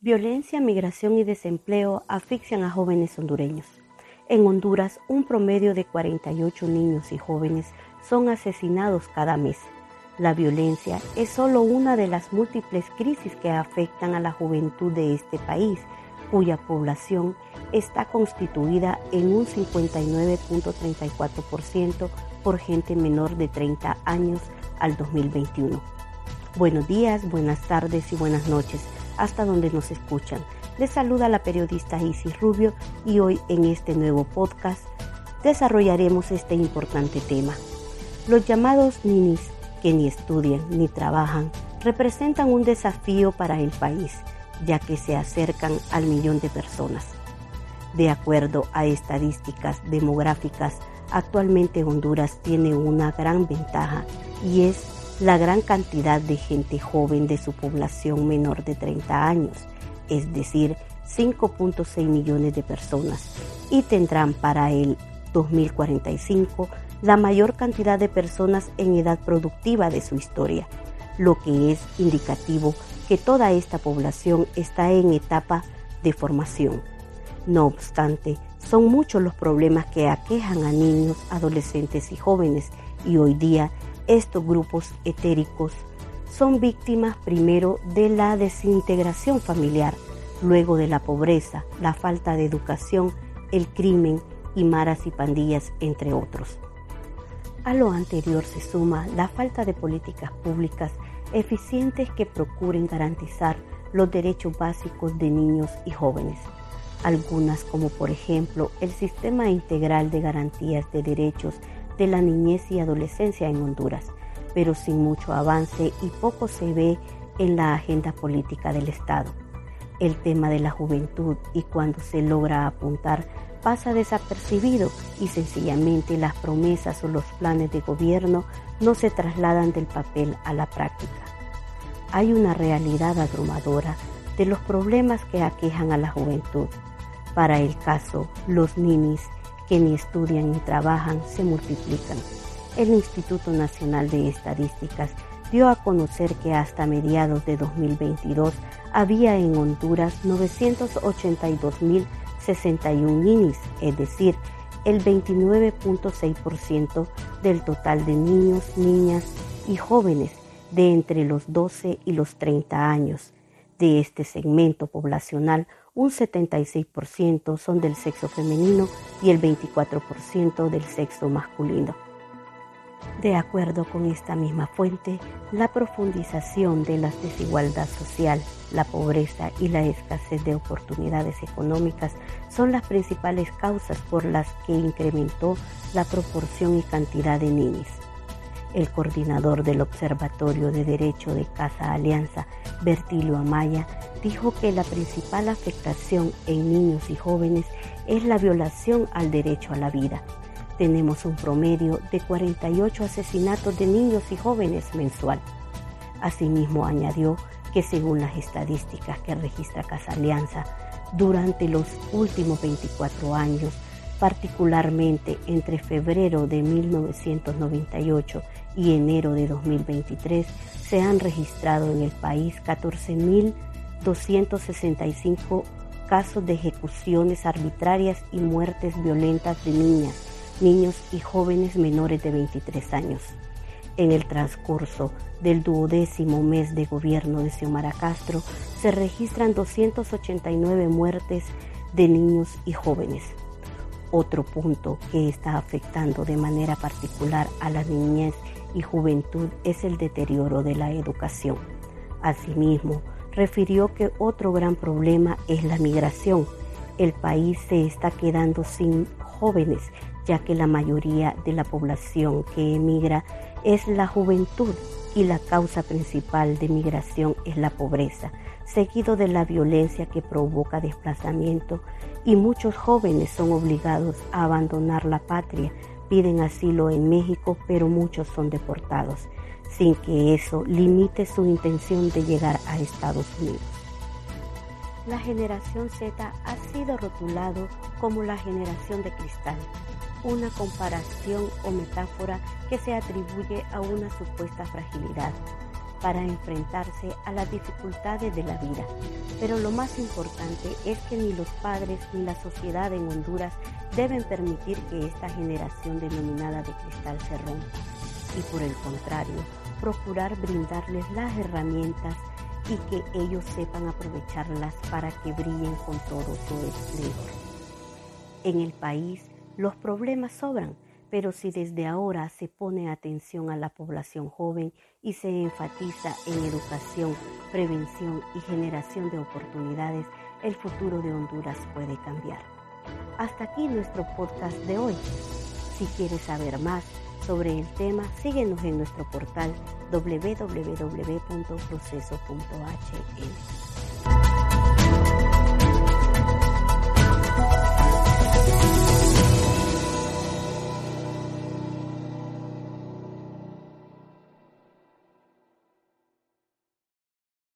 Violencia, migración y desempleo asfixian a jóvenes hondureños. En Honduras, un promedio de 48 niños y jóvenes son asesinados cada mes. La violencia es solo una de las múltiples crisis que afectan a la juventud de este país, cuya población está constituida en un 59.34% por gente menor de 30 años al 2021. Buenos días, buenas tardes y buenas noches hasta donde nos escuchan. Les saluda la periodista Isis Rubio y hoy en este nuevo podcast desarrollaremos este importante tema. Los llamados ninis que ni estudian ni trabajan representan un desafío para el país, ya que se acercan al millón de personas. De acuerdo a estadísticas demográficas, actualmente Honduras tiene una gran ventaja y es la gran cantidad de gente joven de su población menor de 30 años, es decir, 5.6 millones de personas, y tendrán para el 2045 la mayor cantidad de personas en edad productiva de su historia, lo que es indicativo que toda esta población está en etapa de formación. No obstante, son muchos los problemas que aquejan a niños, adolescentes y jóvenes y hoy día estos grupos etéricos son víctimas primero de la desintegración familiar, luego de la pobreza, la falta de educación, el crimen y maras y pandillas, entre otros. A lo anterior se suma la falta de políticas públicas eficientes que procuren garantizar los derechos básicos de niños y jóvenes. Algunas como por ejemplo el Sistema Integral de Garantías de Derechos de la niñez y adolescencia en Honduras, pero sin mucho avance y poco se ve en la agenda política del Estado. El tema de la juventud y cuando se logra apuntar pasa desapercibido y sencillamente las promesas o los planes de gobierno no se trasladan del papel a la práctica. Hay una realidad abrumadora de los problemas que aquejan a la juventud. Para el caso, los ninis que ni estudian ni trabajan se multiplican. El Instituto Nacional de Estadísticas dio a conocer que hasta mediados de 2022 había en Honduras 982.061 ninis, es decir, el 29.6% del total de niños, niñas y jóvenes de entre los 12 y los 30 años. De este segmento poblacional, un 76% son del sexo femenino y el 24% del sexo masculino. De acuerdo con esta misma fuente, la profundización de la desigualdad social, la pobreza y la escasez de oportunidades económicas son las principales causas por las que incrementó la proporción y cantidad de niños. El coordinador del Observatorio de Derecho de Casa Alianza, Bertilio Amaya, dijo que la principal afectación en niños y jóvenes es la violación al derecho a la vida. Tenemos un promedio de 48 asesinatos de niños y jóvenes mensual. Asimismo, añadió que según las estadísticas que registra Casa Alianza, durante los últimos 24 años, particularmente entre febrero de 1998 y enero de 2023, se han registrado en el país 14.000 265 casos de ejecuciones arbitrarias y muertes violentas de niñas, niños y jóvenes menores de 23 años. En el transcurso del duodécimo mes de gobierno de Xiomara Castro se registran 289 muertes de niños y jóvenes. Otro punto que está afectando de manera particular a la niñez y juventud es el deterioro de la educación. Asimismo, refirió que otro gran problema es la migración. El país se está quedando sin jóvenes, ya que la mayoría de la población que emigra es la juventud y la causa principal de migración es la pobreza, seguido de la violencia que provoca desplazamiento y muchos jóvenes son obligados a abandonar la patria, piden asilo en México, pero muchos son deportados sin que eso limite su intención de llegar a Estados Unidos. La generación Z ha sido rotulado como la generación de cristal, una comparación o metáfora que se atribuye a una supuesta fragilidad para enfrentarse a las dificultades de la vida. Pero lo más importante es que ni los padres ni la sociedad en Honduras deben permitir que esta generación denominada de cristal se rompa y por el contrario, procurar brindarles las herramientas y que ellos sepan aprovecharlas para que brillen con todo su esplendor. En el país los problemas sobran, pero si desde ahora se pone atención a la población joven y se enfatiza en educación, prevención y generación de oportunidades, el futuro de Honduras puede cambiar. Hasta aquí nuestro podcast de hoy. Si quieres saber más sobre el tema, síguenos en nuestro portal www.proceso.hn.